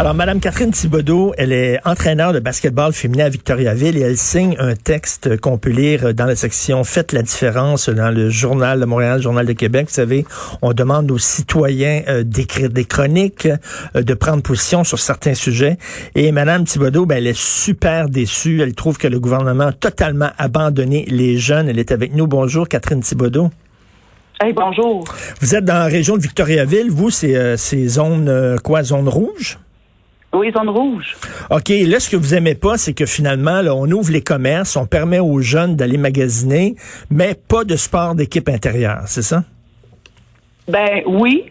Alors, Madame Catherine Thibodeau, elle est entraîneur de basketball féminin à Victoriaville et elle signe un texte qu'on peut lire dans la section Faites la différence dans le journal de Montréal, le journal de Québec. Vous savez, on demande aux citoyens euh, d'écrire des chroniques, euh, de prendre position sur certains sujets. Et Madame Thibodeau, ben, elle est super déçue. Elle trouve que le gouvernement a totalement abandonné les jeunes. Elle est avec nous. Bonjour, Catherine Thibodeau. Hey, bonjour. Vous êtes dans la région de Victoriaville. Vous, c'est euh, zone euh, quoi, zone rouge? Oui, zone rouge. OK, là, ce que vous aimez pas, c'est que finalement, là, on ouvre les commerces, on permet aux jeunes d'aller magasiner, mais pas de sport d'équipe intérieure, c'est ça? Ben oui,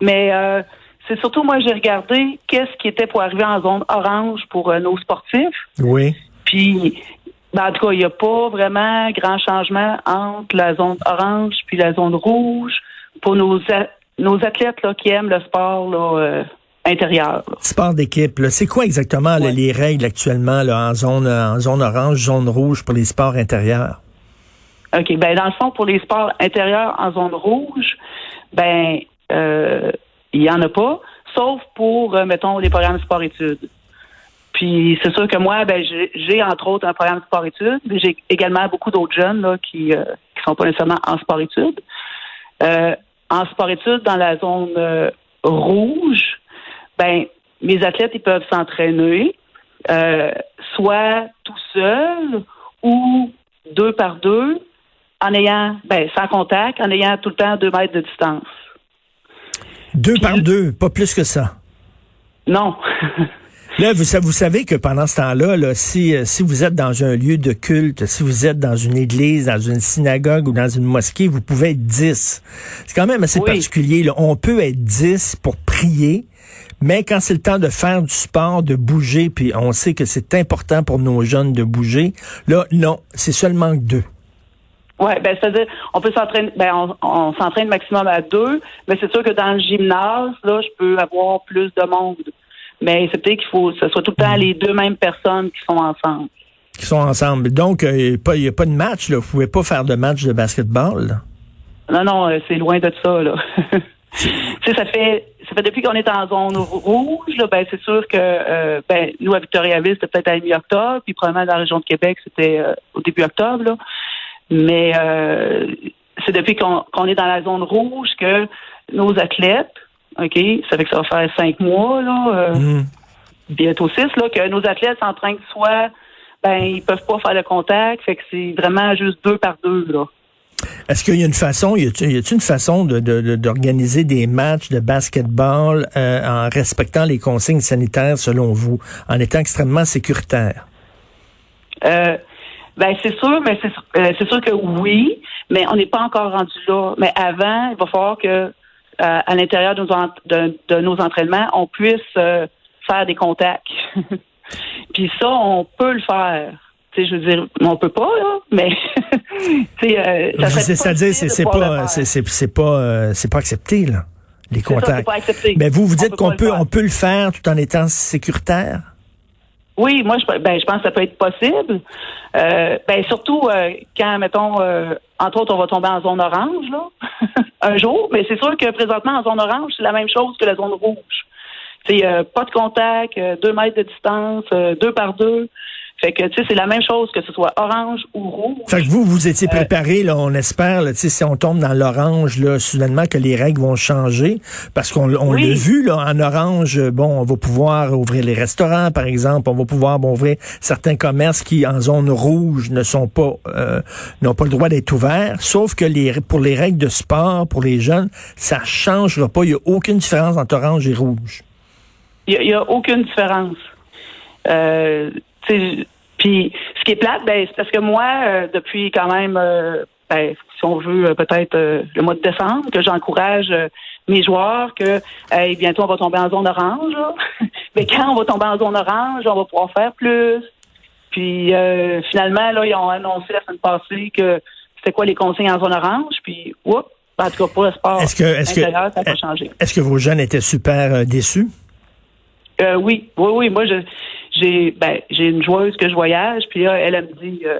mais euh, c'est surtout moi j'ai regardé qu'est-ce qui était pour arriver en zone orange pour euh, nos sportifs. Oui. Puis ben, en tout cas, il n'y a pas vraiment grand changement entre la zone orange puis la zone rouge pour nos a- nos athlètes là, qui aiment le sport là, euh, intérieur. là. Sport d'équipe, c'est quoi exactement là, les règles actuellement là, en zone en zone orange, zone rouge pour les sports intérieurs? OK. Ben, dans le fond, pour les sports intérieurs en zone rouge, ben, euh, il y en a pas, sauf pour, euh, mettons, les programmes sport-études. Puis, c'est sûr que moi, ben, j'ai- entre autres, un programme sport-études, mais j'ai également beaucoup d'autres jeunes, là, qui, euh, qui sont pas nécessairement en sport-études. Euh, en sport-études, dans la zone euh, rouge, ben, mes athlètes, ils peuvent s'entraîner, euh, soit tout seuls ou deux par deux, en ayant, ben, sans contact, en ayant tout le temps deux mètres de distance. Deux Puis- par deux, pas plus que ça. Non. Là, vous, sa- vous savez que pendant ce temps-là, là, si, euh, si vous êtes dans un lieu de culte, si vous êtes dans une église, dans une synagogue ou dans une mosquée, vous pouvez être 10. C'est quand même assez Oui. particulier. Là. On peut être 10 pour prier, mais quand c'est le temps de faire du sport, de bouger, puis on sait que c'est important pour nos jeunes de bouger, là, non, c'est seulement deux. ouais, ben, c'est-à-dire, on peut s'entraîner, ben, on, on s'entraîne maximum à deux, mais c'est sûr que dans le gymnase, là, je peux avoir plus de monde. Mais c'est peut-être qu'il faut que ce soit tout le temps les deux mêmes personnes qui sont ensemble. qui sont ensemble. Donc, euh, il n'y a pas de match. Là. Vous pouvez pas faire de match de basketball. là. Non, non, euh, c'est loin de ça, là. ça fait, ça fait depuis qu'on est en zone rouge, là, ben, c'est sûr que, euh, ben, nous, à Victoriaville, c'était peut-être à la mi-octobre, puis probablement dans la région de Québec, c'était euh, au début octobre, là. Mais, euh, c'est depuis qu'on est dans la zone rouge que nos athlètes, OK, ça fait que ça va faire cinq mois, là, Hmm. bientôt six, là, que nos athlètes s'entraînent soit, ben, ils peuvent pas faire le contact, fait que c'est vraiment juste deux par deux, là. Est-ce qu'il y a une façon, y a-t-il une façon de- de- de- d'organiser des matchs de basketball euh, en respectant les consignes sanitaires selon vous, en étant extrêmement sécuritaire? Euh, ben c'est sûr, mais c'est euh, sûr que oui, mais on n'est pas encore rendu là. Mais avant, il va falloir que euh, à l'intérieur de, nos en- de- de nos entraînements, on puisse euh, faire des contacts. Puis ça, on peut le faire. Tu sais, je veux dire, on peut pas là, mais euh, ça C'est-à-dire, c'est pas, c'est c'est- c'est pas, euh, c'est pas accepté là, les ça, contacts. pas. Mais vous, vous On dites peut qu'on peut, on peut le faire tout en étant sécuritaire? Oui, moi, je, ben, je pense que ça peut être possible. Euh, ben, surtout euh, quand, mettons, euh, entre autres, on va tomber en zone orange, là, un jour. Mais c'est sûr que présentement, en zone orange, c'est la même chose que la zone rouge. C'est euh, pas de contact, euh, deux mètres de distance, euh, deux par deux. Fait que, tu sais, c'est la même chose que ce soit orange ou rouge. Fait que vous, vous étiez Euh, préparé, là, on espère, là, tu sais, si on tombe dans l'orange, là, soudainement que les règles vont changer, parce qu'on on Oui. l'a vu, là, en orange, euh, bon, on va pouvoir ouvrir les restaurants, par exemple, on va pouvoir bon, ouvrir certains commerces qui, en zone rouge, ne sont pas, euh, n'ont pas le droit d'être ouverts, sauf que les, pour les règles de sport, pour les jeunes, ça changera pas, il y a aucune différence entre orange et rouge. Il n'y a, aucune différence. Euh, puis ce qui est plate, ben, c'est parce que moi, euh, depuis quand même, euh, ben, si on veut, euh, peut-être euh, le mois de décembre, que j'encourage mes joueurs que hey, bientôt on va tomber en zone orange. là. Mais quand on va tomber en zone orange, on va pouvoir faire plus. Puis finalement, là, ils ont annoncé la semaine passée que c'était quoi les consignes en zone orange, puis oups, en tout cas pour le sport Est-ce que, est-ce intérieur, ça n'a pas que, changé. est-ce que vos jeunes étaient super déçus? Euh, oui, oui, oui. Moi, je, j'ai ben j'ai une joueuse que je voyage, puis là, elle, elle me dit euh,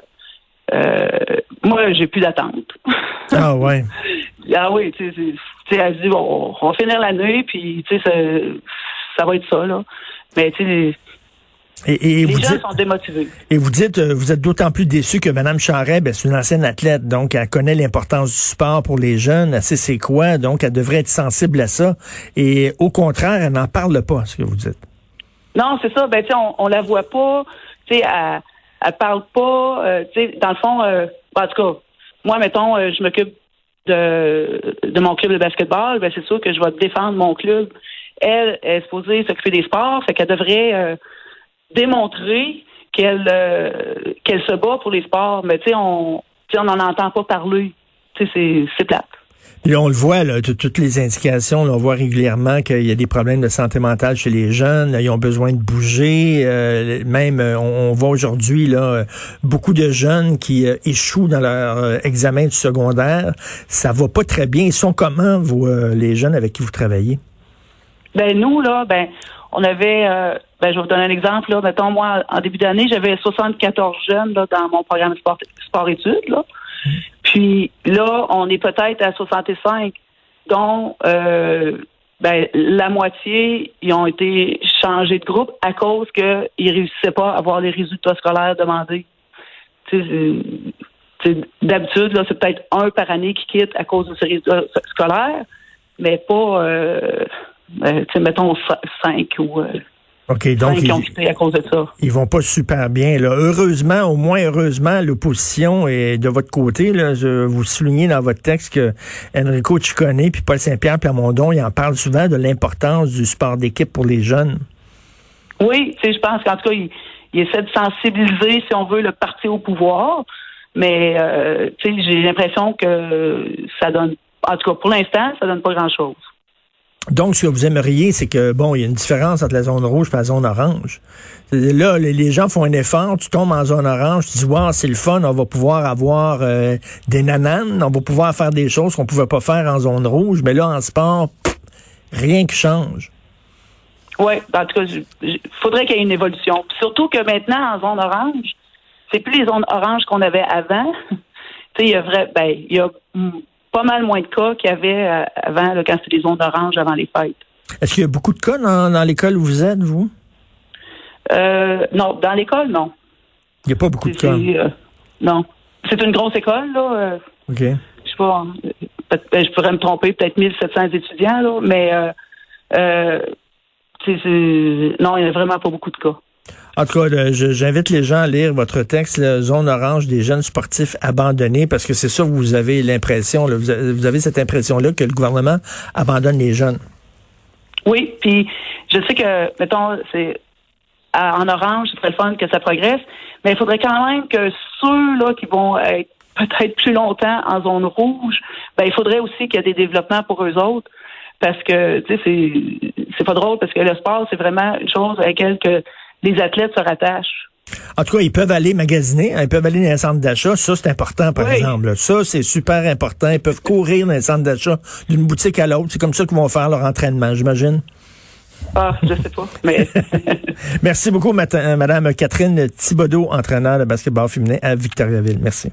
euh, moi, j'ai plus d'attente. Ah ouais. ah oui, tu sais, elle dit bon, on va finir l'année, puis tu sais, ça, ça va être ça, là. Mais tu sais, et, et les vous gens dites, sont démotivés. et vous dites, euh, vous êtes d'autant plus déçu que Mme Charret, ben, c'est une ancienne athlète, donc elle connaît l'importance du sport pour les jeunes, elle sait c'est quoi, donc elle devrait être sensible à ça. Et au contraire, elle n'en parle pas, ce que vous dites. Non, c'est ça. Ben, tu on, on la voit pas. Tu sais, elle, elle parle pas. euh, tu sais, dans le fond, euh, en tout cas, moi, mettons, euh, je m'occupe de, de mon club de basketball. Ben, c'est sûr que je vais défendre mon club. Elle, elle est supposée s'occuper des sports, fait qu'elle devrait euh, démontrer qu'elle euh, qu'elle se bat pour les sports. Mais tu sais, on, on n'en entend pas parler. Tu sais, c'est c'est. Puis on le voit, là, toutes les indications, on voit régulièrement qu'il y a des problèmes de santé mentale chez les jeunes. Ils ont besoin de bouger. euh, même, euh, on, voit aujourd'hui euh, beaucoup de jeunes qui échouent dans leur examen du secondaire. Ça va pas très bien. Ils sont comment, vous, les jeunes avec qui vous travaillez? Ben nous là, ben on avait, ben je vais vous donner un exemple là. Mettons moi en début d'année, j'avais 74 jeunes là dans mon programme sport sport études. Puis là, on est peut-être à 65, dont euh, ben, la moitié ils ont été changés de groupe à cause qu'ils réussissaient pas à avoir les résultats scolaires demandés. D'habitude là, c'est peut-être un par année qui quitte à cause de ces résultats scolaires, mais pas. Euh, sais, mettons cinq ou euh, OK, donc ils, quitté à cause de ça. ils vont pas super bien. Là. Heureusement, au moins heureusement, l'opposition est de votre côté. Là. Je, vous soulignez dans votre texte que Enrico Ciccone puis Paul Saint-Pierre Plamondon, ils en parlent souvent de l'importance du sport d'équipe pour les jeunes. Oui, je pense qu'en tout cas, il, il essaie de sensibiliser, si on veut, le parti au pouvoir. Mais euh, j'ai l'impression que ça donne en tout cas pour l'instant, ça donne pas grand chose. Donc, ce que vous aimeriez, c'est que, bon, il y a une différence entre la zone rouge et la zone orange. Là, les gens font un effort, tu tombes en zone orange, tu dis, wow, c'est le fun, on va pouvoir avoir euh, des nananes, on va pouvoir faire des choses qu'on pouvait pas faire en zone rouge, mais là, en sport, rien qui change. Oui, en tout cas, il faudrait qu'il y ait une évolution. Surtout que maintenant, en zone orange, c'est plus les zones oranges qu'on avait avant. tu sais, il y a vrai, ben, il y a pas mal moins de cas qu'il y avait euh, avant, là, quand c'était des zones oranges avant les fêtes. Est-ce qu'il y a beaucoup de cas dans, dans l'école où vous êtes, vous? Euh, non, dans l'école, non. Il n'y a pas beaucoup de cas. euh, non. C'est une grosse école, là. OK. je sais pas, ben, je pourrais me tromper, peut-être 1700 étudiants, là, mais euh, non, il n'y a vraiment pas beaucoup de cas. En tout cas, je- j'invite les gens à lire votre texte, la Zone orange des jeunes sportifs abandonnés, parce que c'est ça, vous avez l'impression, vous avez cette impression-là que le gouvernement abandonne les jeunes. Oui, puis je sais que, mettons, c'est en orange, c'est le fun que ça progresse, mais il faudrait quand même que ceux-là qui vont être peut-être plus longtemps en zone rouge, ben il faudrait aussi qu'il y ait des développements pour eux autres, parce que, tu sais, c'est c'est pas drôle, parce que le sport, c'est vraiment une chose à laquelle que les athlètes se rattachent. En tout cas, ils peuvent aller magasiner, hein, ils peuvent aller dans les centres d'achat. Ça, c'est important, par Oui. exemple. Ça, c'est super important. Ils peuvent courir dans les centres d'achat d'une boutique à l'autre. C'est comme ça qu'ils vont faire leur entraînement, j'imagine. Ah, je sais pas, mais Merci beaucoup, euh, Madame Catherine Thibodeau, entraîneur de basketball féminin à Victoriaville. Merci.